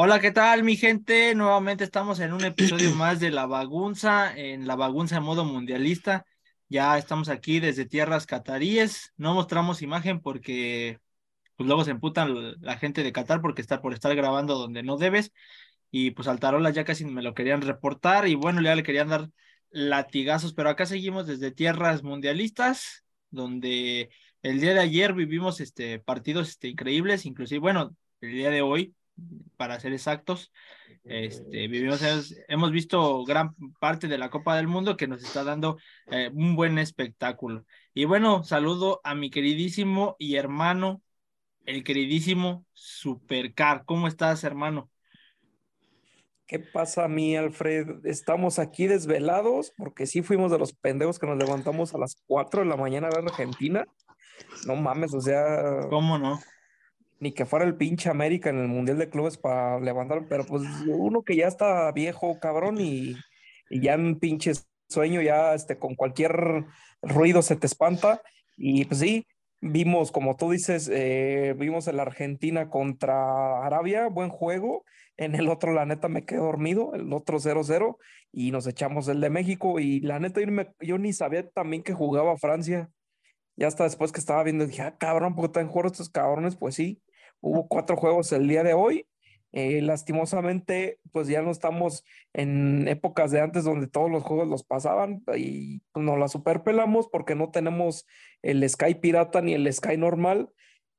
Hola, ¿qué tal, mi gente? Nuevamente estamos en un episodio más de La Bagunza, en La Bagunza en modo mundialista. Ya estamos aquí desde tierras cataríes. No mostramos imagen porque pues luego se emputan la gente de Qatar porque está por estar grabando donde no debes. Y pues Altarola ya casi me lo querían reportar y bueno, ya le querían dar latigazos, pero acá seguimos desde tierras mundialistas, donde el día de ayer vivimos este partidos este, increíbles, inclusive, bueno, el día de hoy para ser exactos. Este, vivimos, hemos visto gran parte de la Copa del Mundo que nos está dando eh, un buen espectáculo. Y bueno, saludo a mi queridísimo y hermano, el queridísimo Supercar. ¿Cómo estás, hermano? ¿Qué pasa a mí, Alfred? Estamos aquí desvelados porque sí fuimos de los pendejos que nos levantamos a las 4 de la mañana a ver Argentina. No mames, o sea. ¿Cómo no? Ni que fuera el pinche América en el Mundial de Clubes para levantar, pero pues uno que ya está viejo, cabrón, y, ya en pinche sueño, ya este, con cualquier ruido se te espanta. Y pues sí, vimos, como tú dices, eh, vimos el Argentina contra Arabia, buen juego. En el otro, la neta, me quedé dormido, el otro 0-0, y nos echamos el de México. Y la neta, yo, ni sabía también que jugaba Francia. Ya hasta después que estaba viendo, dije, ah, cabrón, porque están jugando estos cabrones? Pues sí, Hubo cuatro juegos el día de hoy. Eh, lastimosamente, pues ya no estamos en épocas de antes donde todos los juegos los pasaban y nos la superpelamos porque no tenemos el Sky pirata ni el Sky normal.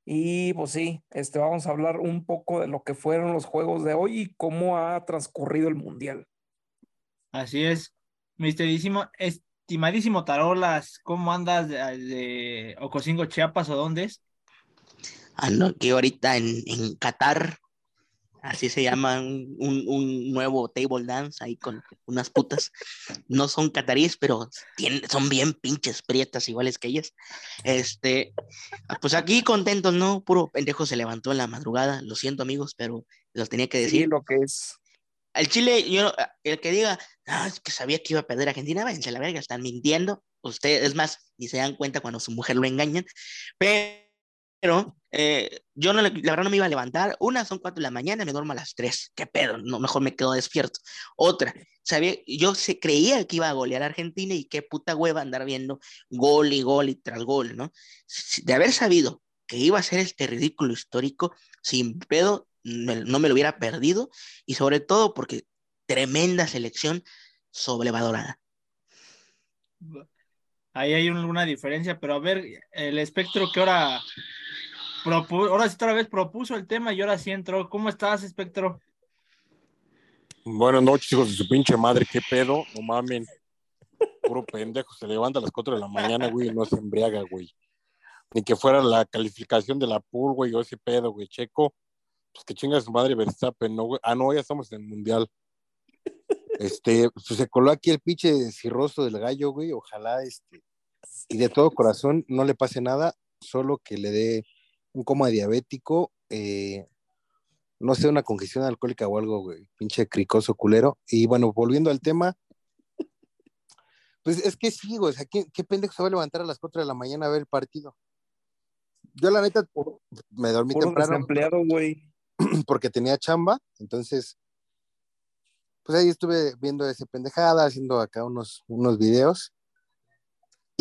Y pues sí, este, vamos a hablar un poco de lo que fueron los juegos de hoy y cómo ha transcurrido el Mundial. Así es, misterísimo, estimadísimo Tarolas, ¿cómo andas de, de Ocosingo, Chiapas o dónde es? Que ahorita en, en Qatar, así se llama un, un, nuevo table dance ahí con unas putas. No son cataríes, pero tienen, son bien pinches prietas iguales que ellas. Este, pues aquí contentos, ¿no? Puro pendejo se levantó en la madrugada. Lo siento, amigos, pero los tenía que decir. lo que es. El Chile, yo, el que diga, ah, es que sabía que iba a perder Argentina, váyanse a la verga, están mintiendo. Ustedes, es más, ni se dan cuenta cuando su mujer lo engañan. Pero pero eh, yo no, la verdad no me iba a levantar. Una son cuatro de la mañana, me duermo a las tres. ¿Qué pedo? No, mejor me quedo despierto. Otra, sabía, yo se creía que iba a golear a Argentina y qué puta hueva andar viendo gol y gol y tras gol, ¿no? De haber sabido que iba a ser este ridículo histórico, sin pedo, no me lo hubiera perdido y sobre todo porque tremenda selección sobrevalorada. Ahí hay una diferencia, pero a ver, el espectro que ahora ahora sí otra vez propuso el tema y ahora sí entró. ¿Cómo estás, Espectro? Buenas noches, hijos de su pinche madre, qué pedo, no mamen. Puro pendejo, se levanta a las 4 de la mañana, güey, y no se embriaga, güey. Ni que fuera la calificación de la pool, güey, o ese pedo, güey, checo. Pues que chinga su madre Verstappen, ¿no? Ah, no, ya estamos en el mundial. Este, pues se coló aquí el pinche cirroso del gallo, güey, ojalá, este, y de todo corazón no le pase nada, solo que le dé un coma diabético, eh, no sé, una congestión alcohólica o algo, güey, pinche cricoso culero. Y bueno, volviendo al tema, pues es que sí, güey, o sea, ¿qué, pendejo se va a levantar a las 4 de la mañana a ver el partido? Yo la neta me dormí temprano. empleado, güey. Porque tenía chamba, entonces, pues ahí estuve viendo ese pendejada, haciendo acá unos, unos videos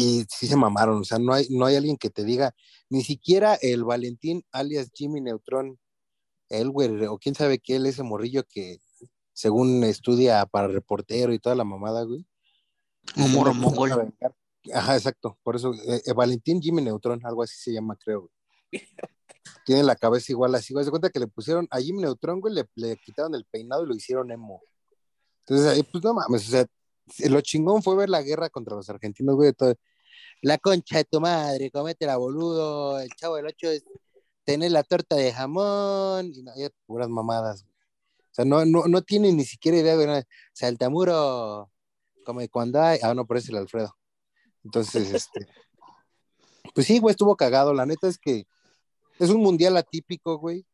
y sí se mamaron, o sea, no hay, no hay alguien que te diga, ni siquiera el Valentín alias Jimmy Neutron, el güey, o quién sabe qué, él ese morrillo que según estudia para reportero y toda la mamada, güey. Humor mongol. Ajá, exacto, por eso, eh, eh, Valentín Jimmy Neutron, algo así se llama, creo, Tiene la cabeza igual así, güey, se cuenta que le pusieron a Jimmy Neutron, güey, le, le quitaron el peinado y lo hicieron emo. Entonces, pues no mames, o sea, lo chingón fue ver la guerra contra los argentinos, güey. Todo. La concha de tu madre, la boludo. El chavo del 8 es tener la torta de jamón. Y no, puras mamadas. O sea, no, no, no tiene ni siquiera idea, güey. Saltamuro, como cuando hay. Ah, no, por eso el Alfredo. Entonces, este. Pues sí, güey, estuvo cagado. La neta es que es un mundial atípico, güey.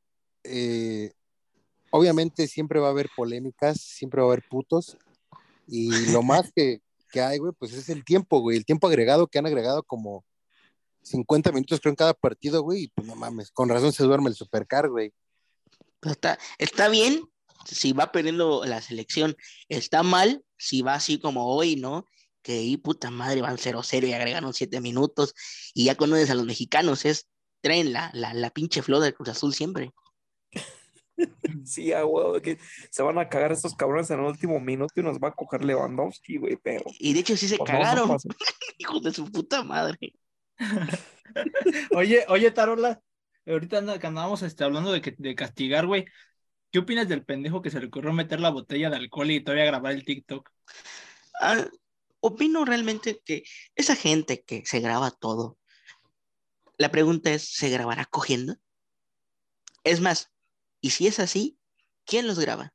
Eh, obviamente siempre va a haber polémicas, siempre va a haber putos y lo más que, hay, güey, pues es el tiempo, güey, el tiempo agregado que han agregado como 50 minutos creo en cada partido, güey, y pues no mames, con razón se duerme el supercar, güey. Está, está bien si va perdiendo la selección, está mal, si va así como hoy, ¿no? Que ahí, puta madre, van 0-0 y agregaron 7 minutos y ya conoces a los mexicanos, es traen la, la, la pinche flor del Cruz Azul siempre. Sí, a huevo, que se van a cagar estos cabrones en el último minuto y nos va a coger Lewandowski, güey, pero. Y de hecho sí se pues, no, no cagaron, hijos de su puta madre. Oye, oye, Tarola, ahorita anda- que andábamos este, hablando de, que, de castigar, güey. ¿Qué opinas del pendejo que se le ocurrió meter la botella de alcohol y todavía grabar el TikTok? Ah, opino realmente que esa gente que se graba todo, la pregunta es, ¿se grabará cogiendo? Es más, y si es así, ¿quién los graba?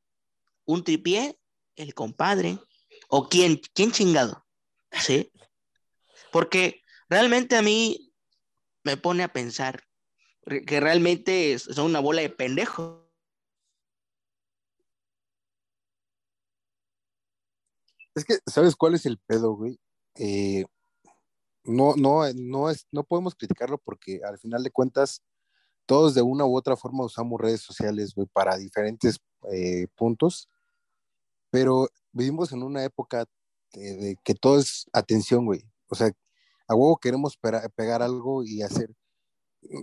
¿Un tripié? ¿El compadre? ¿O quién? ¿Quién chingado? ¿Sí? Porque realmente a mí me pone a pensar que realmente son una bola de pendejos. Es que, ¿sabes cuál es el pedo, güey? Eh, no, no, no es, no podemos criticarlo porque al final de cuentas, todos de una u otra forma usamos redes sociales, güey, para diferentes eh, puntos, pero vivimos en una época de, de que todo es atención, güey. O sea, a huevo queremos pegar algo y hacer.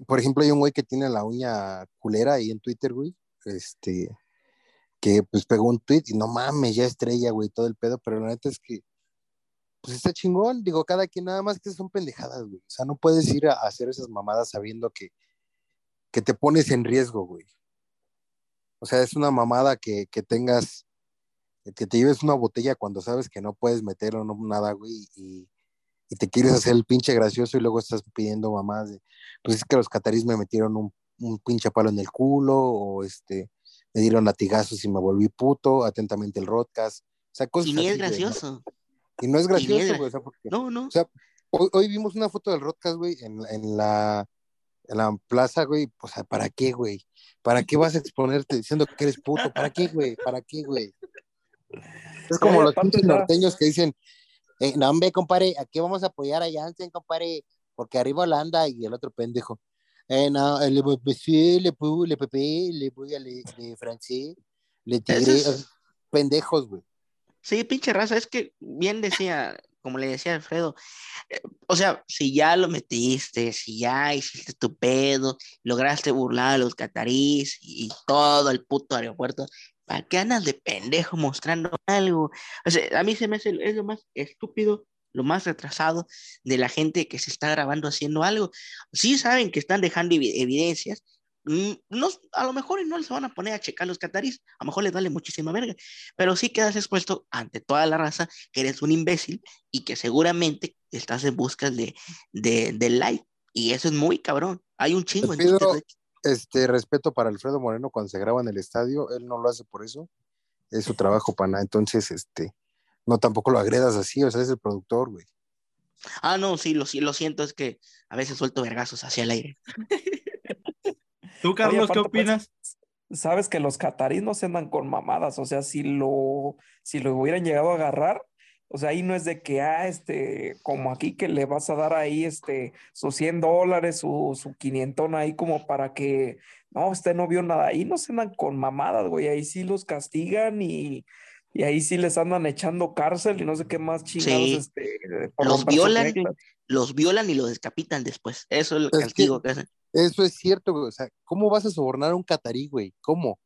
Por ejemplo, hay un güey que tiene la uña culera ahí en Twitter, güey. Este, que pues pegó un tweet y no mames, ya estrella, güey, todo el pedo, pero la neta es que pues está chingón, digo, cada quien nada más que son pendejadas, güey. O sea, no puedes ir a hacer esas mamadas sabiendo que, que te pones en riesgo, güey. O sea, es una mamada que, que tengas, que te lleves una botella cuando sabes que no puedes meter o no nada, güey, y, y te quieres hacer el pinche gracioso y luego estás pidiendo de, pues es que los catarís me metieron un, un pinche palo en el culo, o este, me dieron latigazos y me volví puto, atentamente el rodcast. O sea, cosas Y ni es gracioso. Y no es gracioso, gra- güey, o sea, porque No, no. o sea, hoy, hoy vimos una foto del Rodcast, güey, en, en la, en la plaza, güey. O sea, ¿para qué, güey? ¿Para qué vas a exponerte diciendo que eres puto? ¿Para qué, güey? ¿Para qué, güey? Es como y los pinches norteños que dicen, eh, no, hombre, compadre, aquí vamos a apoyar a Jansen, compadre, porque arriba Holanda y el otro pendejo. Eh, no, le monsieur, le pu, le pepe, le voy a le, le francés, le tigre, pendejos, güey. Sí, pinche raza, es que bien decía, como le decía Alfredo, eh, o sea, si ya lo metiste, si ya hiciste tu pedo, lograste burlar a los catarís y todo el puto aeropuerto, ¿para qué andas de pendejo mostrando algo? O sea, a mí se me hace, es lo más estúpido, lo más retrasado de la gente que se está grabando haciendo algo. Sí saben que están dejando evi- evidencias, no, a lo mejor no se van a poner a checar los catarís, a lo mejor les vale muchísima verga, pero sí quedas expuesto ante toda la raza que eres un imbécil y que seguramente estás en busca de, de, de like. Y eso es muy cabrón. Hay un chingo en pido- este respeto para Alfredo Moreno cuando se graba en el estadio, él no lo hace por eso, es su trabajo pana, entonces este no tampoco lo agredas así, o sea, es el productor, güey. Ah, no, sí, lo, sí, lo siento, es que a veces suelto vergazos hacia el aire. ¿Tú, Carlos, qué pues, opinas? sabes que los cataríes no se andan con mamadas, o sea, si lo, si lo hubieran llegado a agarrar, o sea, ahí no es de que, ah, este, como aquí que le vas a dar ahí, este, sus 100 dólares, su, su quinientón ahí como para que, no, usted no vio nada, ahí no se andan con mamadas, güey, ahí sí los castigan y, y ahí sí les andan echando cárcel y no sé qué más chingados, Sí. este, por Los violan. reglas. Los violan y los descapitan después. Eso es el Es que- castigo que hacen. Eso es cierto, güey, o sea, ¿cómo vas a sobornar a un catarí, güey? ¿Cómo?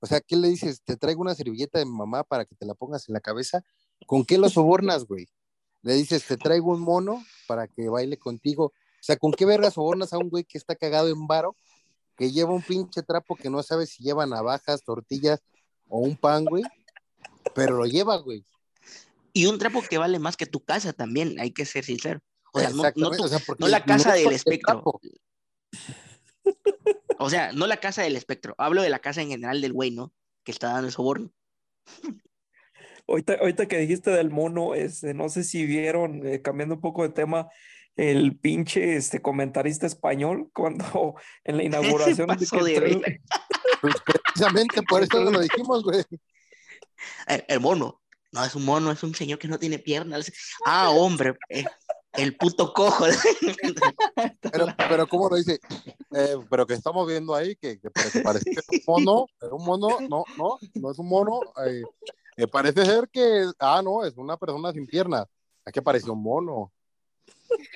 O sea, ¿qué le dices? Te traigo una servilleta de mi mamá para que te la pongas en la cabeza. ¿Con qué lo sobornas, güey? Le dices, te traigo un mono para que baile contigo. O sea, ¿con qué verga sobornas a un güey que está cagado en varo, que lleva un pinche trapo que no sabe si lleva navajas, tortillas o un pan, güey? Pero lo lleva, güey. Y un trapo que vale más que tu casa también, hay que ser sincero. O sea, no, no, Exactamente, tu- o sea, porque no la casa del espectro. trapo. O sea, no la casa del espectro. Hablo de la casa en general del güey, ¿no? Que está dando el soborno. Ahorita, ahorita que dijiste del mono, este, no sé si vieron, eh, cambiando un poco de tema, el pinche este, comentarista español cuando en la inauguración de de. Pues precisamente por eso lo dijimos, güey. El, el mono. No es un mono, es un señor que no tiene piernas. Ah, hombre, eh, el puto cojo. Pero, pero ¿cómo lo dice? Eh, pero que estamos viendo ahí que, que, parece que es un mono, es un mono, no, no, no es un mono. eh, eh, parece ser que, ah, no, es una persona sin piernas. Es que parece un mono.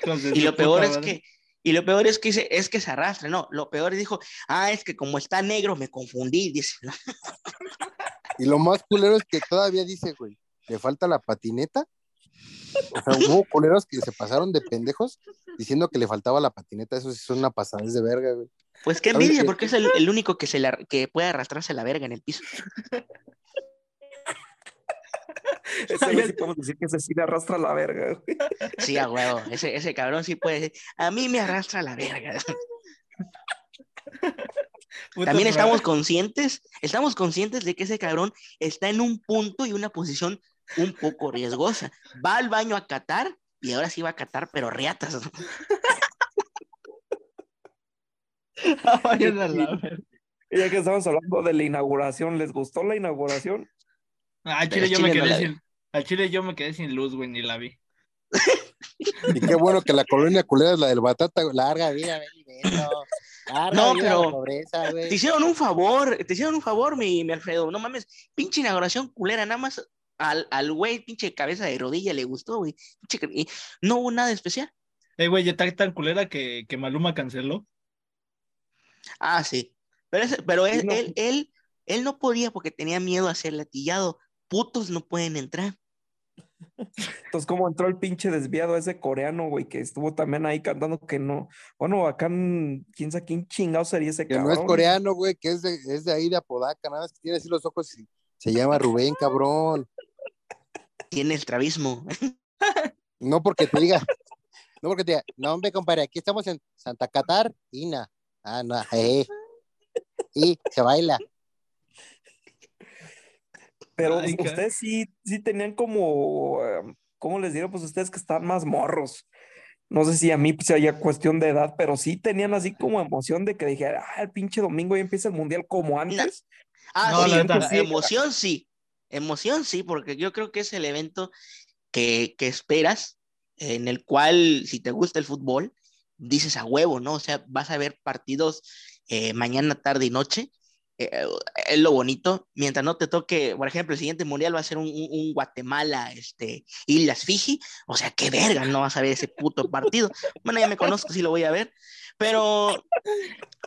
De Y lo peor es madre. que, y lo peor es que dice, es que se arrastra, no, lo peor es dijo, ah, es que como está negro me confundí, dice. Y lo más culero es que todavía dice, güey, le falta la patineta. O sea, hubo culeros que se pasaron de pendejos diciendo que le faltaba la patineta. Eso sí es una pasada de verga, güey. Pues qué ¿Sabes envidia, porque es el, el único que, se la, que puede arrastrarse la verga en el piso. Ese güey sí podemos decir que ese sí le arrastra la verga, güey. Sí, a huevo, ese, ese cabrón sí puede decir, a mí me arrastra la verga. También estamos conscientes, estamos conscientes de que ese cabrón está en un punto y una posición un poco riesgosa. Va al baño a catar y ahora sí va a catar, pero riatas. ya que estamos hablando de la inauguración, ¿les gustó la inauguración? Ah, al Chile yo quedé sin. Al Chile yo me quedé sin luz, güey, ni la vi. Y qué bueno que la colonia culera es la del batata. güey. Larga vida, ven. Larga No, vida pero- la pobreza, güey. Te hicieron un favor, te hicieron un favor, mi, mi Alfredo. No mames, pinche inauguración culera, nada más al, al güey, pinche cabeza de rodilla le gustó, güey. Pinche no hubo nada especial. Eh, güey, ya está tan culera que, que Maluma canceló. Ah, sí. Pero, ese- pero él, no. él, él, él no podía porque tenía miedo a ser latillado. Putos no pueden entrar. Entonces, ¿cómo entró el pinche desviado ese coreano, güey, que estuvo también ahí cantando que no? Bueno, acá, quién sabe quién chingado sería ese Que cabrón. no es coreano, güey, que es de, es de ahí de Apodaca. Nada más que tiene así los ojos y se llama Rubén, cabrón. Tiene el travismo. No porque te diga, no porque te diga, no, hombre, compadre, aquí estamos en Santa Catarina. Ah, no, eh. Y se baila. Pero Ay, ustedes sí, sí tenían como, eh, ¿cómo les digo? Pues ustedes que están más morros. No sé si a mí pues, haya cuestión de edad, pero sí tenían así como emoción de que dijera, ah, el pinche domingo ya empieza el mundial como antes. Ah, No, sí, la la emoción sí. Emoción sí, porque yo creo que es el evento que, que esperas, en el cual, si te gusta el fútbol, dices a huevo, ¿no? O sea, vas a ver partidos eh, mañana, tarde y noche. Eh, es lo bonito. Mientras no te toque, por ejemplo, el siguiente mundial va a ser un, Guatemala, este, Islas Fiji. O sea, qué verga, no vas a ver ese puto partido. Bueno, ya me conozco, sí lo voy a ver. Pero,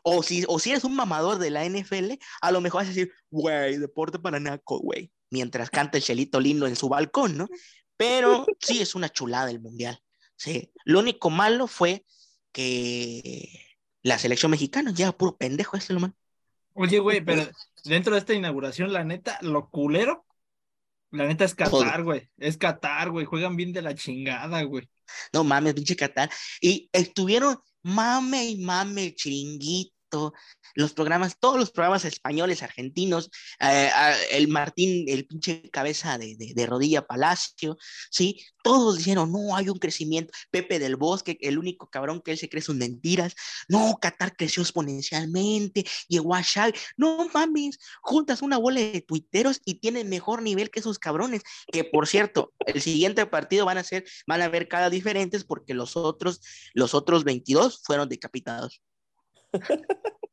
o si, o si eres un mamador de la NFL, a lo mejor vas a decir, güey, deporte para naco, güey. Mientras canta el chelito lindo en su balcón, ¿no? Pero sí es una chulada el mundial. Sí. Lo único malo fue que la selección mexicana ya puro pendejo, es lo malo. Oye, güey, pero dentro de esta inauguración, la neta, lo culero, la neta es Qatar, güey. Es Qatar, güey. Juegan bien de la chingada, güey. No mames, pinche Qatar. Y estuvieron mame y mame el los programas, todos los programas españoles, argentinos, eh, el Martín, el pinche cabeza de, rodilla Palacio, ¿sí? Todos dijeron, no, hay un crecimiento. Pepe del Bosque, el único cabrón que él se cree sus mentiras. No, Qatar creció exponencialmente, llegó a Xavi. No mames, juntas una bola de tuiteros y tienen mejor nivel que esos cabrones. Que por cierto, el siguiente partido van a ser, van a ver cada diferentes porque los otros, los otros 22 fueron decapitados.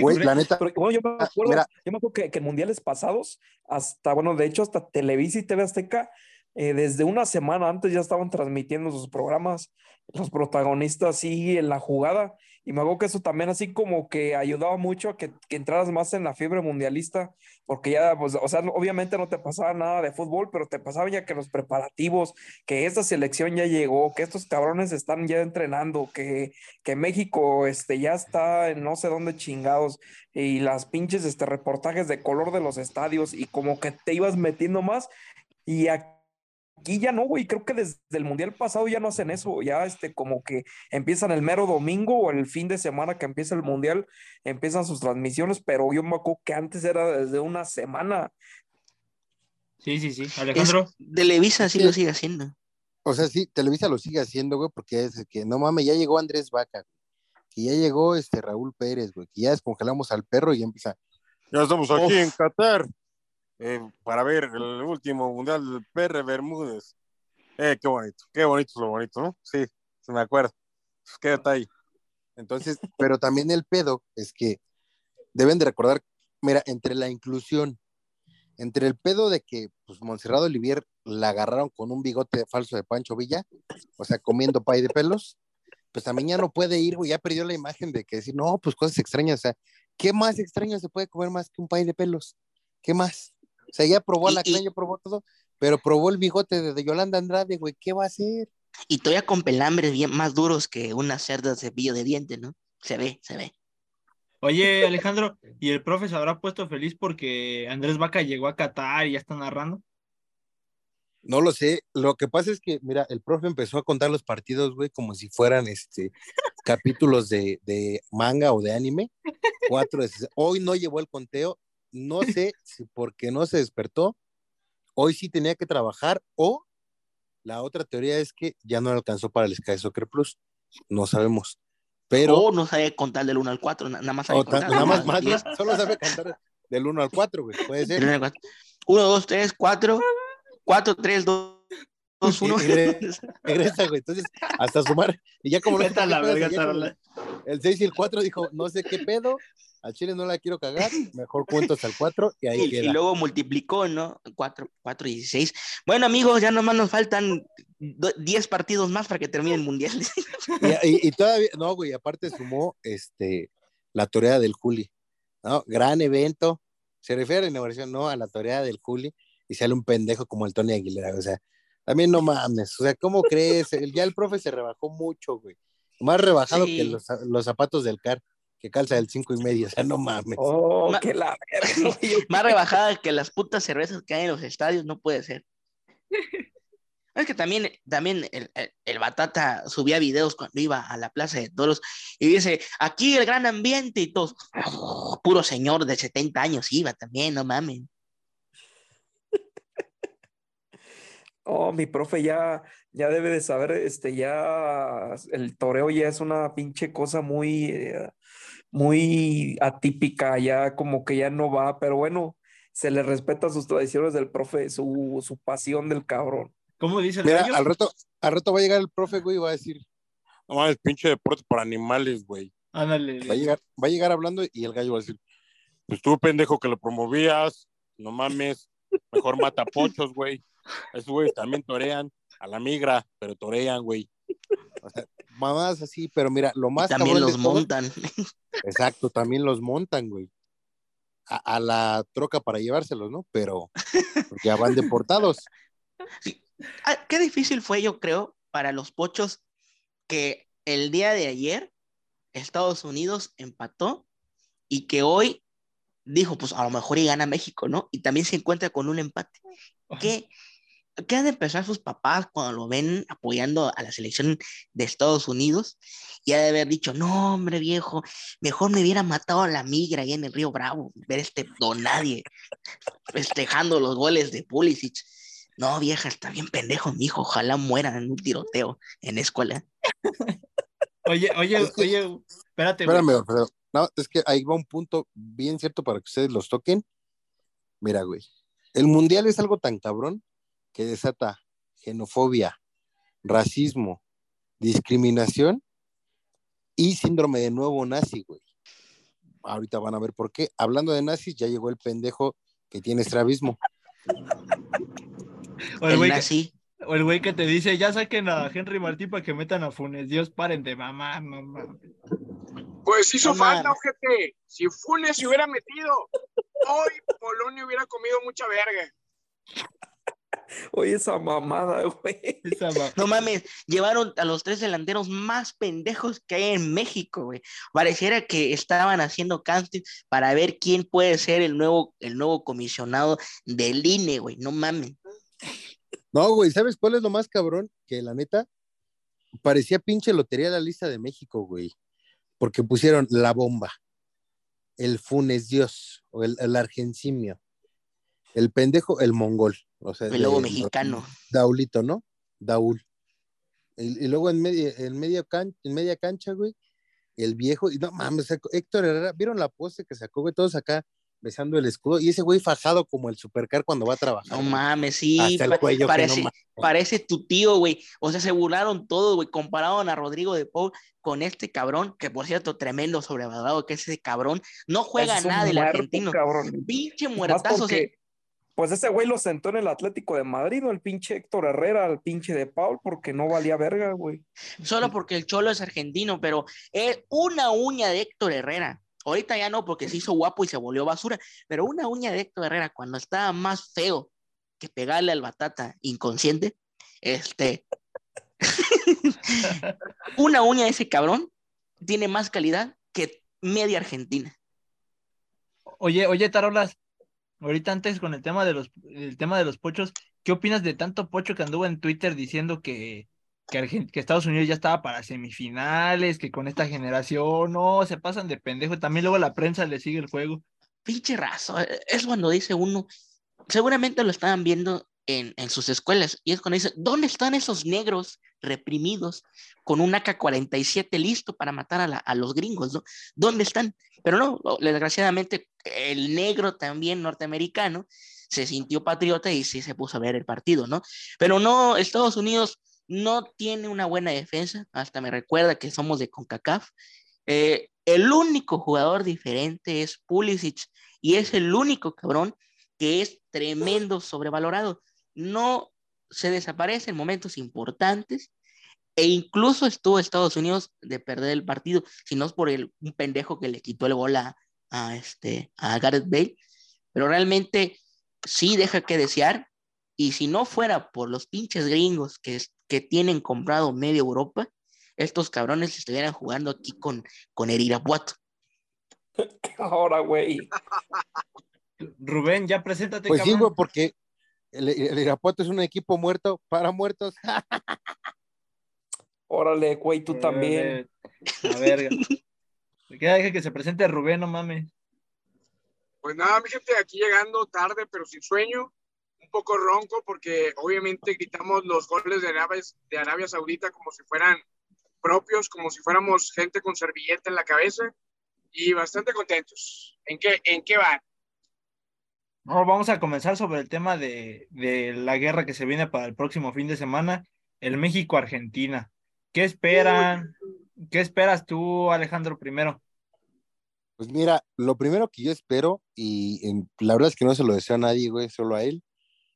Güey, la neta, bueno, yo me Ah, acuerdo, mira. yo me acuerdo que, que en mundiales pasados, hasta, bueno, de hecho, hasta Televisa y TV Azteca, eh, desde una semana antes ya estaban transmitiendo sus programas, los protagonistas sí en la jugada, y me acuerdo que eso también así como que ayudaba mucho a que, entraras más en la fiebre mundialista, porque ya, pues, o sea, obviamente no te pasaba nada de fútbol, pero te pasaba ya que los preparativos, que esta selección ya llegó, que estos cabrones están ya entrenando, que, que México este, ya está en no sé dónde chingados y las pinches este, reportajes de color de los estadios y como que te ibas metiendo más y aquí ya no, güey, creo que desde el mundial pasado ya no hacen eso, ya este como que empiezan el mero domingo o el fin de semana que empieza el mundial, empiezan sus transmisiones, pero yo me acuerdo que antes era desde una semana. Sí, sí, sí. Es, Alejandro. Televisa sí Sí. lo sigue haciendo. o sea, sí, Televisa lo sigue haciendo, güey, porque es que no mames, ya llegó Andrés Vaca, güey, que ya llegó este Raúl Pérez, güey, que ya descongelamos al perro y ya empieza. Ya estamos aquí Uf. en Qatar eh, para ver el último mundial del PR Bermúdez. Eh, qué bonito, qué bonito lo bonito, ¿no? Sí, se me acuerda. Qué detalle. Entonces, pero también el pedo es que deben de recordar, mira, entre la inclusión, entre el pedo de que pues Monserrado Olivier la agarraron con un bigote falso de Pancho Villa, o sea, comiendo pay de pelos, pues también ya no puede ir, güey, ya perdió la imagen de que decir, no, pues cosas extrañas, o sea, ¿qué más extraño se puede comer más que un pay de pelos? ¿Qué más? O sea, ya probó Y- la y- probó todo, pero probó el bigote de, de Yolanda Andrade, güey, ¿qué va a hacer? Y todavía con pelambres bien más duros que unas cerdas de cepillo de diente, ¿no? Se ve, se ve. Oye, Alejandro, ¿y el profe se habrá puesto feliz porque Andrés Vaca llegó a Qatar y ya está narrando? No lo sé, lo que pasa es que, mira, el profe empezó a contar los partidos, güey, como si fueran este capítulos de, de manga o de anime. Cuatro de Hoy no llevó el conteo, no sé si porque no se despertó, hoy sí tenía que trabajar, o la otra teoría es que ya no alcanzó para el Sky Soccer Plus, no sabemos. Pero, O no sabe contar del 1 al 4, nada más sabe contar. nada más, más, 10, más, solo sabe contar del 1 al 4, güey, puede ser. 1 al 4. 1, 2, 3, 4, 4, 3, 2, 2, 1. Y regresa, güey. Entonces, hasta sumar. Y ya como no Vete la qué pedo, verga, Tarola. el, el 6 y el 4 dijo, no sé qué pedo, al Chile no la quiero cagar, mejor cuento hasta el 4 y ahí Y, y queda. luego multiplicó, ¿no? 4, 4 y 16. Bueno, amigos, ya nomás nos faltan do- 10 partidos más para que termine el mundial. Y, y- y todavía, no, güey, aparte sumó este, la toreada del Juli, ¿no? Gran evento. Se refiere a la inauguración, no, a la toreada del Juli y sale un pendejo como el Tony Aguilera, o sea, también no mames, o sea, ¿cómo crees? El- ya el profe se rebajó mucho, güey. Más rebajado Sí. que los, los zapatos del CAR, que calza del 5 y medio, o sea, no mames. Oh, Ma- que la verga. Más rebajada que las putas cervezas que hay en los estadios, no puede ser. Es que también, también el, el- el Batata subía videos cuando iba a la Plaza de Toros y dice, aquí el gran ambiente y todos, "Oh, puro señor de 70 años iba también, no mames. Oh, mi profe ya, ya debe de saber, este, ya el toreo ya es una pinche cosa muy, eh, muy atípica, ya como que ya no va, pero bueno, se le respeta sus tradiciones del profe, su, su pasión del cabrón. ¿Cómo dice el Mira, gallo? al rato, al rato va a llegar el profe, güey, y va a decir, no mames, pinche deporte para animales, güey. Ándale. Va a llegar, va a llegar hablando y el gallo va a decir, pues tú, pendejo, que lo promovías, no mames, mejor mata pochos, güey. Esos güeyes también torean a la migra, pero torean, güey. O sea, mamadas así, pero mira, lo más También cabrón de los todo- montan. Exacto, también los montan, güey. A, a la troca para llevárselos, ¿no? Pero porque ya van deportados. Ah, qué difícil fue, yo creo, para los pochos que el día de ayer Estados Unidos empató y que hoy dijo, pues a lo mejor y gana México, ¿no? Y también se encuentra con un empate. ¿Qué, qué han de pensar sus papás cuando lo ven apoyando a la selección de Estados Unidos? Y ha de haber dicho, no, hombre viejo, mejor me hubiera matado a la migra ahí en el Río Bravo, ver este don nadie festejando los goles de Pulisic. No, vieja, está bien pendejo, mi hijo. Ojalá muera en un tiroteo en la escuela. Oye, oye, Es que- oye, espérate, güey. Espérame, Alfredo. No, es que ahí va un punto bien cierto para que ustedes los toquen. Mira, güey. El mundial es algo tan cabrón que desata xenofobia, racismo, discriminación y síndrome de nuevo nazi, güey. Ahorita van a ver por qué. Hablando de nazis, ya llegó el pendejo que tiene estrabismo. O el El güey que- nazi. o el güey que te dice, ya saquen a Henry Martín para que metan a Funes. Dios, paren de mamá, mamá. Pues hizo falta, ojete. Si Funes se hubiera metido, hoy Polonia hubiera comido mucha verga. Oye, esa mamada, güey. Esa ma- No mames, llevaron a los tres delanteros más pendejos que hay en México, güey. Pareciera que estaban haciendo casting para ver quién puede ser el nuevo, el nuevo comisionado del INE, güey. No mames. No, güey, ¿sabes cuál es lo más cabrón? Que la neta parecía pinche lotería la lista de México, güey. Porque pusieron la bomba, el Funes Dios, o el, el Argencimio, el pendejo, el mongol. O sea, El lobo de- mexicano. Daulito, ¿no? Daul. Y, y luego en media, en, medio can- en media cancha, güey, el viejo, y no mames, sacó- Héctor Herrera, ¿vieron la pose que sacó, güey? Todos acá besando el escudo, y ese güey fajado como el supercar cuando va a trabajar. No mames, sí. Hasta el cuello, que no parece, mames. parece tu tío, güey. O sea, se burlaron todos, güey. Compararon a Rodrigo de Paul con este cabrón, que por cierto, tremendo sobrevalorado que es ese cabrón. No juega Es nada el muerto, argentino. cabrón. Pinche muertazo. o sea, porque, pues ese güey lo sentó en el Atlético de Madrid, ¿no? El pinche Héctor Herrera, el pinche de Paul, porque no valía verga, güey. solo porque el Cholo es argentino, pero es una uña de Héctor Herrera. Ahorita ya no, porque se hizo guapo y se volvió basura, pero una uña de Héctor Herrera cuando estaba más feo que pegarle al batata inconsciente, este, una uña de ese cabrón tiene más calidad que media Argentina. Oye, oye, Tarolas, ahorita antes con el tema de los, el tema de los pochos, ¿qué opinas de tanto pocho que anduvo en Twitter diciendo que, que, Estados Unidos ya estaba para semifinales, que con esta generación, no, se pasan de pendejo, también luego la prensa le sigue el juego. Pinche razo, eh, es cuando dice uno, seguramente lo estaban viendo en, en sus escuelas, y es cuando dice, ¿dónde están esos negros reprimidos con un AK-47 listo para matar a, la- a los gringos? ¿Dónde están? Pero no, desgraciadamente el negro también norteamericano se sintió patriota y sí se puso a ver el partido, ¿no? Pero no, Estados Unidos no tiene una buena defensa, hasta me recuerda que somos de CONCACAF. Eh, el único jugador diferente es Pulisic y es el único cabrón que es tremendo sobrevalorado. No se desaparece en momentos importantes e incluso estuvo Estados Unidos de perder el partido, si no es por el, un pendejo que le quitó el gol a, a, este, a Gareth Bale, pero realmente sí deja que desear y si no fuera por los pinches gringos que, que tienen comprado media Europa, estos cabrones estuvieran jugando aquí con, con el Irapuato. Ahora, güey. Rubén, ya preséntate, Pues sí, cabrón. güey, porque el, el Irapuato es un equipo muerto para muertos. Órale, güey, tú también. La verga. Deja que se presente Rubén, no mames. Pues nada, mi gente, aquí llegando tarde, pero sin sueño, un poco ronco, porque obviamente gritamos los goles de Arabia, de Arabia Saudita como si fueran propios, como si fuéramos gente con servilleta en la cabeza, y bastante contentos. ¿En qué, en qué van? No, vamos a comenzar sobre el tema de, de la guerra que se viene para el próximo fin de semana, el México-Argentina. ¿Qué esperan? ¿Qué esperas tú, Alejandro, primero? Pues mira, lo primero que yo espero, y en- la verdad es que no se lo deseo a nadie, güey, solo a él,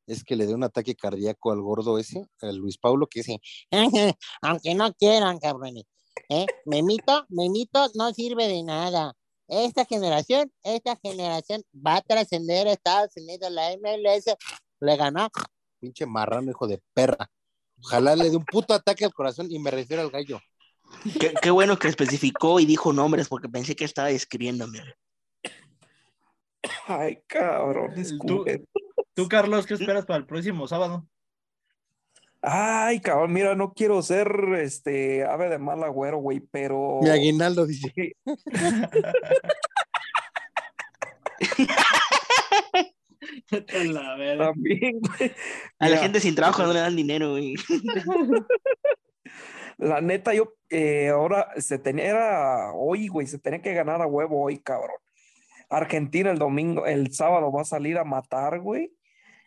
es que le dé un ataque cardíaco al gordo ese, al Luis Pablo, que ese, Aunque no quieran, cabrones. ¿eh? Memito, Memito no sirve de nada. Esta generación, esta generación va a trascender a Estados Unidos. La MLS le ganó. pinche marrano, hijo de perra. Ojalá le dé un puto ataque al corazón y me refiero al gallo. Qué, qué bueno que especificó y dijo nombres porque pensé que estaba describiéndome. Ay, cabrón. Tú-. Tú, Carlos, ¿qué esperas para el próximo sábado? Ay, cabrón, mira, no quiero ser este ave de mal agüero, güey, pero. Mi aguinaldo dice. La verga. También, güey. A la Mira, gente sin trabajo no le dan dinero, güey. La neta, yo eh, ahora se tenía, era hoy, güey, se tenía que ganar a huevo hoy, cabrón. Argentina el domingo, el sábado va a salir a matar, güey.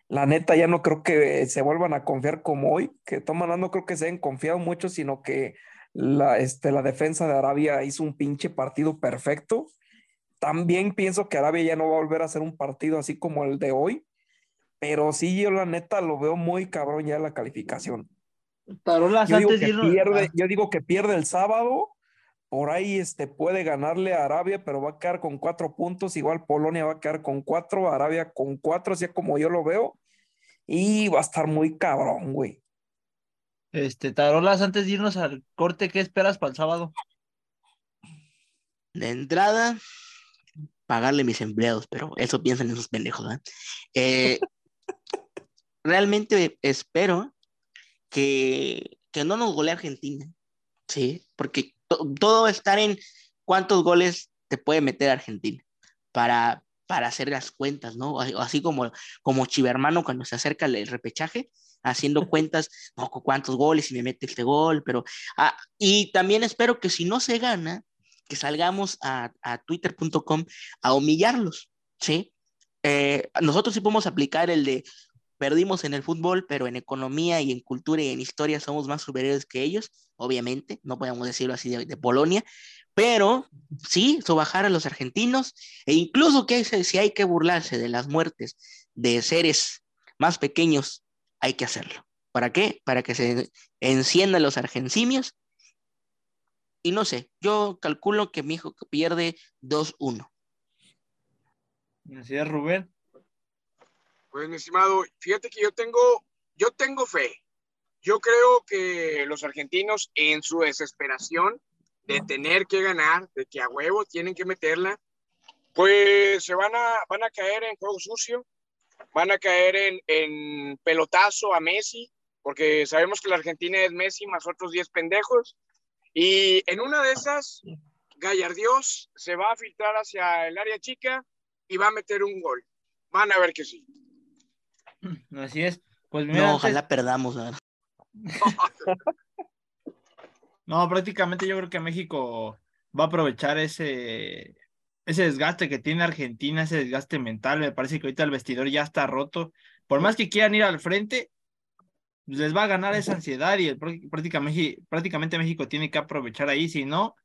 La neta, ya no creo que se vuelvan a confiar como hoy, que toman, no creo que se hayan confiado mucho, sino que la, este, la defensa de Arabia hizo un pinche partido perfecto. También pienso que Arabia ya no va a volver a hacer un partido así como el de hoy, pero sí, yo la neta lo veo muy cabrón ya la calificación. Tarolas, Yo digo, antes de que irnos- pierde, Ah, yo digo que pierde el sábado. Por ahí este, puede ganarle a Arabia, pero va a quedar con cuatro puntos. Igual Polonia va a quedar con cuatro, Arabia con cuatro, así como yo lo veo. Y va a estar muy cabrón, güey. Este, Tarolas, antes de irnos al corte, ¿qué esperas para el sábado? De entrada, pagarle a mis empleados, pero eso piensan esos pendejos, ¿verdad? Eh, realmente espero que, que no nos golee Argentina, ¿sí? Porque to- todo va a estar en cuántos goles te puede meter Argentina para, para hacer las cuentas, ¿no? Así- como, como Chivermano cuando se acerca el repechaje, haciendo cuentas, no, cu- cuántos goles y me mete este gol, pero... ah, y también espero que si no se gana, que salgamos a, a twitter.com a humillarlos, ¿sí? Eh, nosotros sí podemos aplicar el de perdimos en el fútbol, pero en economía y en cultura y en historia somos más superiores que ellos, obviamente, no podemos decirlo así de, de Polonia, pero sí, sobajar a los argentinos e incluso que si hay que burlarse de las muertes de seres más pequeños, hay que hacerlo. ¿Para qué? Para que se enciendan los argencimios. Y no sé, yo calculo que mi hijo pierde 2-1. Así es, Rubén. Pues, mi estimado, fíjate que yo tengo, yo tengo fe. Yo creo que los argentinos, en su desesperación de tener que ganar, de que a huevo tienen que meterla, pues se van a, van a caer en juego sucio, van a caer en, en pelotazo a Messi, porque sabemos que la Argentina es Messi más otros 10 pendejos. Y en una de esas, Gallardios se va a filtrar hacia el área chica y va a meter un gol. Van a ver que sí. Así es. Pues mira, No, antes- ojalá perdamos. No, prácticamente yo creo que México va a aprovechar ese, ese desgaste que tiene Argentina, ese desgaste mental. Me parece que ahorita el vestidor ya está roto. Por más que quieran ir al frente, les va a ganar esa ansiedad y el, prá- prácticamente, prácticamente México tiene que aprovechar ahí. Si no,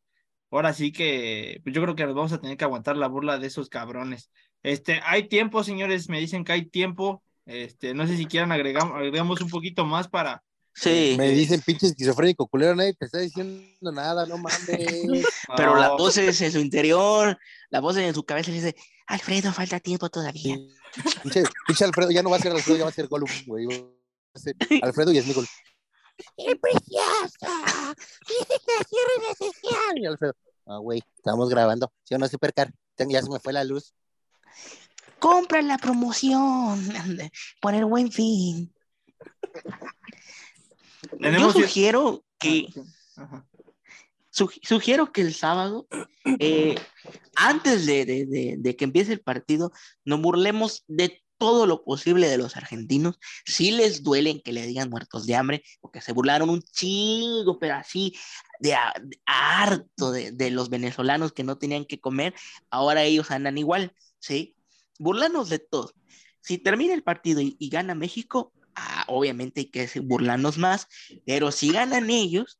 ahora sí que pues yo creo que nos vamos a tener que aguantar la burla de esos cabrones. Este, hay tiempo, señores, me dicen que hay tiempo. Este, no sé si quieran agregamos, agregamos un poquito más para Sí, Me dicen pinche esquizofrénico culero, nadie te está diciendo nada, no mames. pero la No, voz es en su interior, la voz en su cabeza dice, Alfredo, falta tiempo todavía. Pinche, pinche Alfredo, ya no va a ser Alfredo, ya va a ser Gollum, güey. Alfredo y Smigol. ¡Qué preciosa! Dice que cierre la sesión. Y Alfredo, ah, güey, estamos grabando. ¿Sí o no, Supercar? Ya se me fue la luz. Compra la promoción por el buen fin. Yo sugiero que Ajá. Su- sugiero que el sábado, eh, antes de, de- de- de que empiece el partido, nos burlemos de todo lo posible de los argentinos. Si les duelen que le digan muertos de hambre, porque se burlaron un chingo, pero así de, a- de harto de, de los venezolanos que no tenían que comer, ahora ellos andan igual, ¿sí? Burlarnos de todo. Si termina el partido y, y gana México, ah, obviamente hay que burlarnos más, pero si ganan ellos,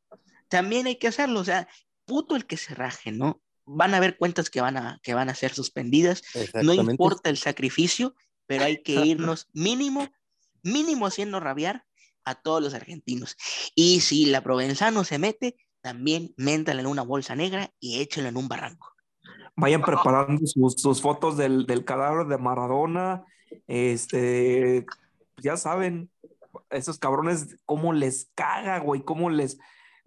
también hay que hacerlo, o sea, puto el que se raje, ¿no? Van a haber cuentas que van a, que van a ser suspendidas, no importa el sacrificio, pero hay que irnos mínimo, mínimo haciendo rabiar a todos los argentinos. Y si la Provenzano se mete, también méntala en una bolsa negra y échenlo en un barranco. Vayan preparando sus, sus fotos del, del cadáver de Maradona. Este, ya saben, esos cabrones, cómo les caga, güey, cómo les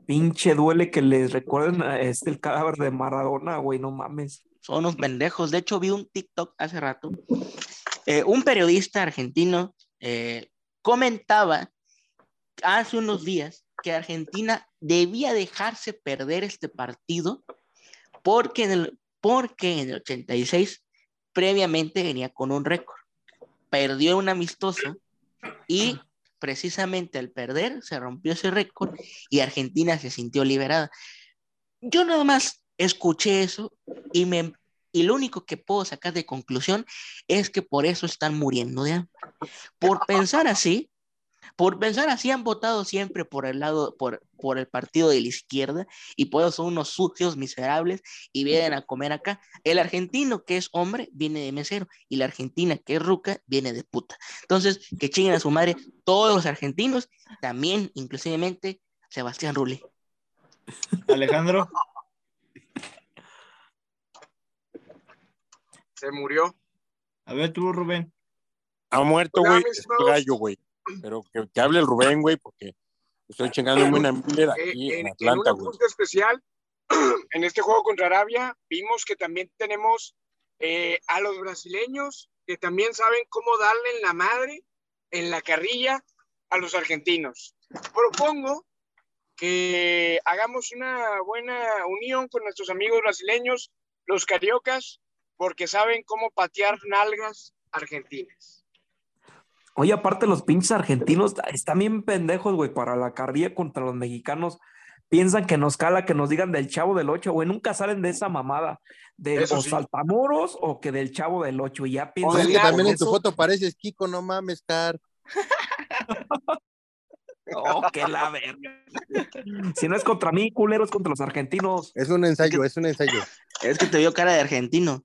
pinche duele que les recuerden a este, el cadáver de Maradona, güey, no mames. Son unos pendejos. De hecho, vi un TikTok hace rato. Eh, un periodista argentino eh, comentaba hace unos días que Argentina debía dejarse perder este partido porque en el, porque en el 86 previamente venía con un récord. Perdió un amistoso y precisamente al perder se rompió ese récord y Argentina se sintió liberada. Yo nada más escuché eso y me y lo único que puedo sacar de conclusión es que por eso están muriendo de hambre. Por pensar así, por pensar así han votado siempre por el lado, por, por el partido de la izquierda y por eso son unos sucios miserables y vienen a comer acá. El argentino que es hombre viene de mesero y la argentina que es ruca viene de puta. Entonces, que chinguen a su madre todos los argentinos, también inclusivemente Sebastián Rulli. Alejandro, Se murió. a ver tú, Rubén. Ha muerto, güey. gallo, güey. Pero que, que hable el Rubén, güey, porque estoy chingándome una Miller Eh, aquí en, en en Atlanta, un güey. especial, en este juego contra Arabia, vimos que también tenemos eh, a los brasileños que también saben cómo darle en la madre, en la carrilla, a los argentinos. Propongo que hagamos una buena unión con nuestros amigos brasileños, los cariocas, porque saben cómo patear nalgas argentinas. Oye, aparte los pinches argentinos están bien pendejos, güey, para la carrilla contra los mexicanos. piensan que nos cala que nos digan del chavo del 8, güey. Nunca salen de esa mamada. De Eso o sí. saltamoros o que del chavo del 8. Y ya piensan del que también en tu foto pareces Kiko, no mames, Car. Oh, que la verga. Si no es contra mí, culero, es contra los argentinos. Es un ensayo, es un ensayo. Es que te vio cara de argentino.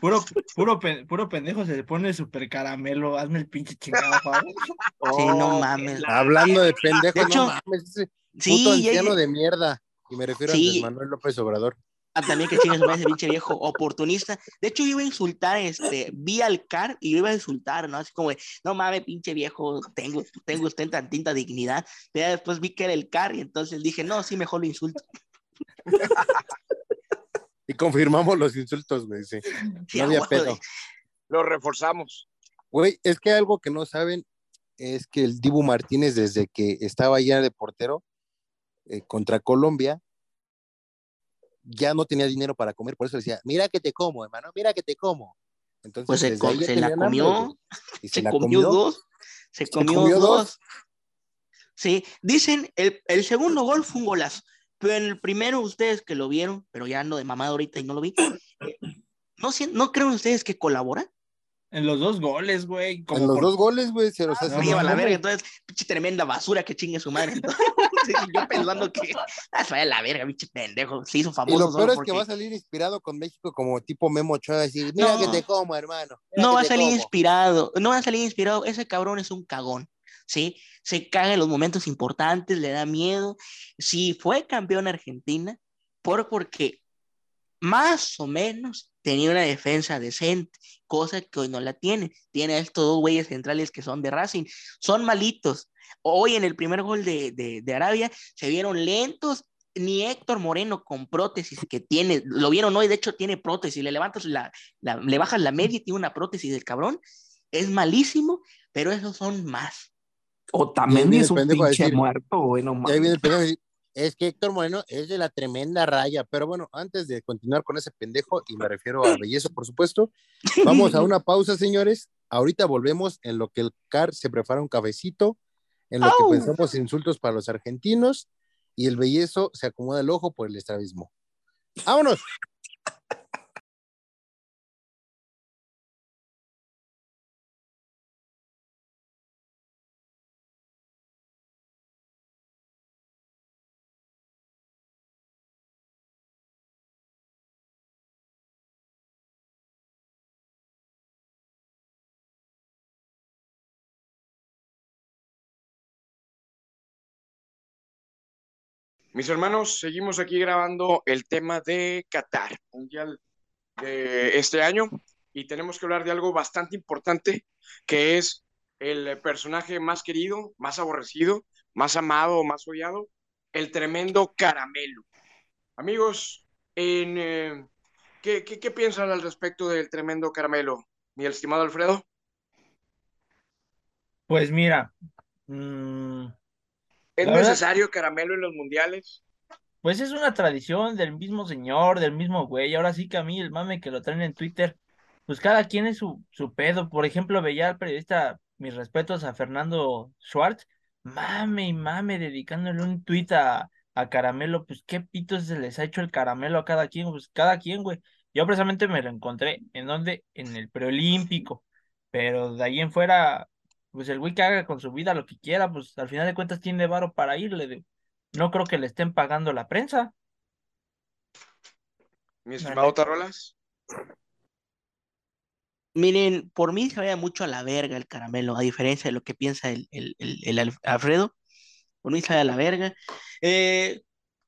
Puro, puro, puro pendejo se le pone super caramelo. Hazme el pinche chingado, favor. Sí, no Oh, mames. Hablando de pendejo, De hecho, no mames, ese Sí, puto ya- anciano de mierda. Y me refiero a. Andrés Manuel López Obrador. Ah, también que madre ese pinche viejo oportunista. De hecho, yo iba a insultar, este, vi al CAR y lo iba a insultar, ¿no? Así como de, no mames, pinche viejo, tengo, tengo usted tantita dignidad. Pero ya después vi que era el CAR y entonces dije, no, sí, mejor lo insulto. Y confirmamos los insultos, güey. Sí. Sí, No había pedo. Lo reforzamos. Güey, es que algo que no saben es que el Dibu Martínez, desde que estaba ya de portero eh, contra Colombia, ya no tenía dinero para comer, por eso decía, mira que te como, hermano, mira que te como. Entonces, Pues se, co- la comió. Y se, la comió, dos, se comió, comió dos. dos. Sí, dicen, el, el segundo gol fue un golazo, pero en el primero ustedes que lo vieron, pero ya ando de mamada ahorita y no lo vi, eh, ¿no, ¿no creen ustedes que colabora? En los dos goles, güey. como En los por- dos goles, güey, se los Ah, hace. No, lleva la verga, entonces, pinche tremenda basura que chingue su madre. Entonces, yo pensando que, ah, se vaya la verga, pinche pendejo, se hizo Y famoso. lo solo peor es porque- que va a salir inspirado con México como tipo Memo Ochoa, decir, mira No. que te como, hermano. No va a salir como". inspirado, no va a salir inspirado, ese cabrón es un cagón, ¿sí? Se caga en los momentos importantes, le da miedo. Si fue campeón Argentina, por porque más o menos tenía una defensa decente, cosa que hoy no la tiene. Tiene a estos dos güeyes centrales que son de Racing, son malitos. Hoy en el primer gol de, de, de Arabia se vieron lentos, ni Héctor Moreno con prótesis que tiene, lo vieron hoy, de hecho tiene prótesis, le levantas la, la- le bajas la media y tiene una prótesis del cabrón, es malísimo, pero esos son más. O también viene es el un pinche decir- muerto, güey, no Y ahí mames. viene el pendejo es que Héctor Moreno es de la tremenda raya. Pero bueno, antes de continuar con ese pendejo, y me refiero a Bellezo, por supuesto, vamos a una pausa, señores. Ahorita volvemos en lo que el CAR se prepara un cafecito, en lo que pensamos insultos para los argentinos, y el Bellezo se acomoda el ojo por el estrabismo. ¡Vámonos! Mis hermanos, seguimos aquí grabando el tema de Qatar, Mundial de este año, y tenemos que hablar de algo bastante importante, que es el personaje más querido, más aborrecido, más amado, más odiado, el tremendo caramelo. Amigos, en, eh, ¿qué, qué, piensan al respecto del tremendo caramelo, mi estimado Alfredo? Pues mira, mm, ¿Es La verdad- necesario caramelo en los mundiales? pues es una tradición del mismo señor, del mismo güey. Ahora sí que a mí el mame que lo traen en Twitter, pues cada quien es su, su pedo. Por ejemplo, veía al periodista, mis respetos a Fernando Schwartz, mame y mame, dedicándole un tuit a, a Caramelo, pues qué pitos se les ha hecho el caramelo a cada quien, pues cada quien, güey. Yo precisamente me lo encontré, ¿en dónde? En el preolímpico, pero de ahí en fuera, pues el güey que haga con su vida lo que quiera, pues al final de cuentas tiene varo para irle, no creo que le estén pagando la prensa. Mi estimado Tarolas. Miren, por mí se vaya mucho a la verga el caramelo, a diferencia de lo que piensa el, el, el, el Alf- Alfredo. Por mí se vaya a la verga. Eh,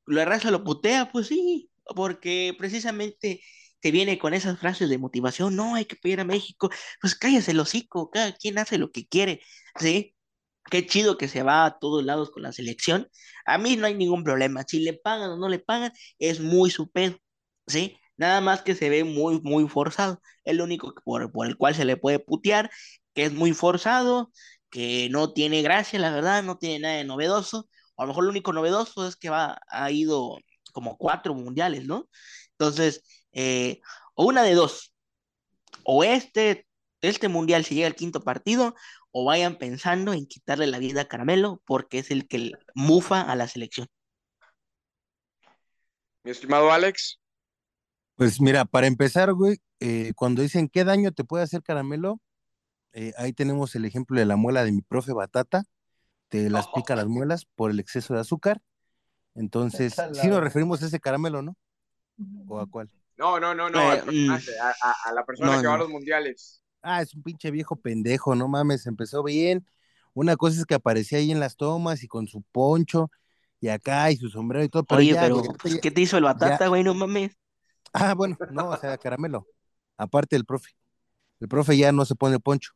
la raza lo putea, pues sí, porque precisamente te viene con esas frases de motivación, no, hay que pedir a México, pues cállese el hocico, cada quien hace lo que quiere, ¿sí? Qué chido que se va a todos lados con la selección. A mí no hay ningún problema, si le pagan o no le pagan, es muy su pedo, ¿sí? Nada más que se ve muy, muy forzado. Es lo único que por, por el cual se le puede putear, que es muy forzado, que no tiene gracia, la verdad, no tiene nada de novedoso. O a lo mejor lo único novedoso es que va, ha ido como cuatro mundiales, ¿no? Entonces, eh, o una de dos, o este, este mundial si llega al quinto partido, o vayan pensando en quitarle la vida a Caramelo, porque es el que mufa a la selección. Mi estimado Alex. Pues mira, para empezar, güey, eh, cuando dicen qué daño te puede hacer caramelo, eh, ahí tenemos el ejemplo de la muela de mi profe Batata, te las pica las muelas por el exceso de azúcar. Entonces, sí nos referimos a ese caramelo, ¿no? ¿O a cuál? No, no, no, no, Eh, al personaje, a, a- a la persona no, que va a los mundiales. Ah, es un pinche viejo pendejo, no mames, empezó bien. Una cosa es que aparecía ahí en las tomas y con su poncho y acá y su sombrero y todo, pero Oye, ya, pero pues, ya- ¿qué te hizo el batata, güey? No mames. Ah, bueno, no, o sea, caramelo. Aparte del profe. El profe ya no se pone poncho.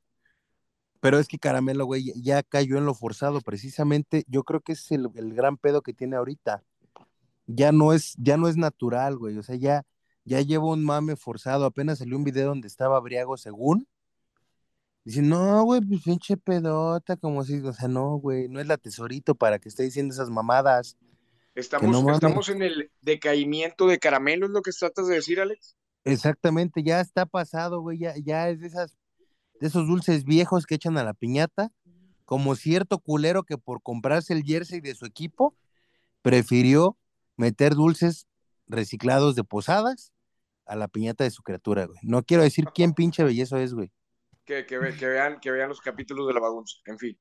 Pero es que Caramelo, güey, ya cayó en lo forzado, precisamente. Yo creo que es el, el gran pedo que tiene ahorita. Ya no es, ya no es natural, güey. O sea, ya, ya lleva un mame forzado. Apenas salió un video donde estaba briago según. Dice, no, güey, pues pinche pedota, como si, o sea, no, güey, no es la tesorito para que esté diciendo esas mamadas. Estamos, no estamos en el decaimiento de caramelo, es lo que tratas de decir, Alex. Exactamente, ya está pasado, güey, ya, ya es de esas, de esos dulces viejos que echan a la piñata, como cierto culero que por comprarse el jersey de su equipo, prefirió meter dulces reciclados de posadas a la piñata de su criatura, güey. No quiero decir quién pinche belleza es, güey. Que, que, ve- que vean, que vean los capítulos de la bagunza. En fin.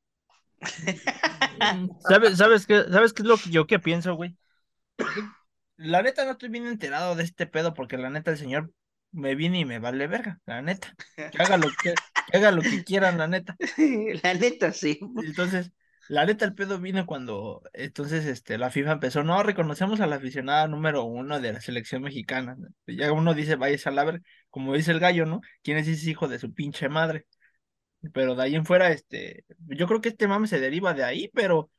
¿Sabes, sabes qué, sabes qué es lo que yo que pienso, güey? La neta no estoy bien enterado de este pedo porque la neta el señor me viene y me vale verga, la neta. Que haga lo que, que haga lo que quieran, la neta. La neta, sí. Entonces, la neta el pedo vino cuando entonces este la FIFA empezó, no, reconocemos a la aficionada número uno de la selección mexicana. Ya uno dice, vaya a la verga, como dice el gallo, ¿no? ¿Quién es ese hijo de su pinche madre? Pero de ahí en fuera, este, yo creo que este mame se deriva de ahí, pero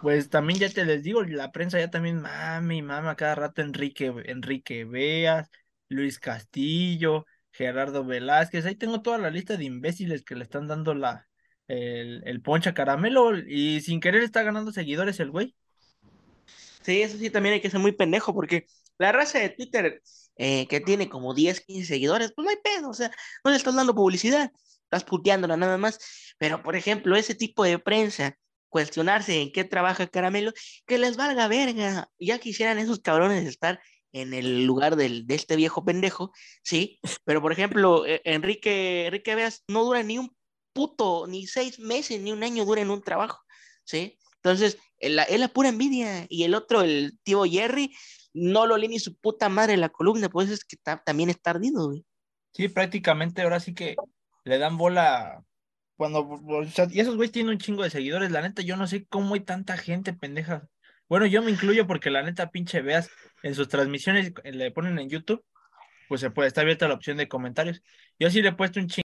pues también ya te les digo, la prensa ya también mame y mame a cada rato Enrique, Enrique Veas, Luis Castillo, Gerardo Velázquez, ahí tengo toda la lista de imbéciles que le están dando la, el, el poncha caramelo y sin querer está ganando seguidores el güey. Sí, eso sí, también hay que ser muy pendejo porque la raza de Twitter eh, que tiene como 10, 15 seguidores, pues no hay pedo, o sea, no le estás dando publicidad, estás puteándola nada más. Pero, por ejemplo, ese tipo de prensa, cuestionarse en qué trabaja Caramelo, que les valga verga. Ya quisieran esos cabrones estar en el lugar del, de este viejo pendejo, ¿sí? Pero, por ejemplo, eh, Enrique, Enrique Veas no dura ni un puto, ni seis meses, ni un año dura en un trabajo, ¿sí? Entonces, es la, la pura envidia. Y el otro, el tío Jerry, no lo lee ni su puta madre la columna, pues es que ta- también está ardido, güey. Sí, prácticamente ahora sí que le dan bola cuando, y esos güeyes tienen un chingo de seguidores, la neta, yo no sé cómo hay tanta gente pendeja. Bueno, yo me incluyo porque la neta, pinche veas, en sus transmisiones le ponen en YouTube, pues se puede, está abierta la opción de comentarios. Yo sí le he puesto un chingo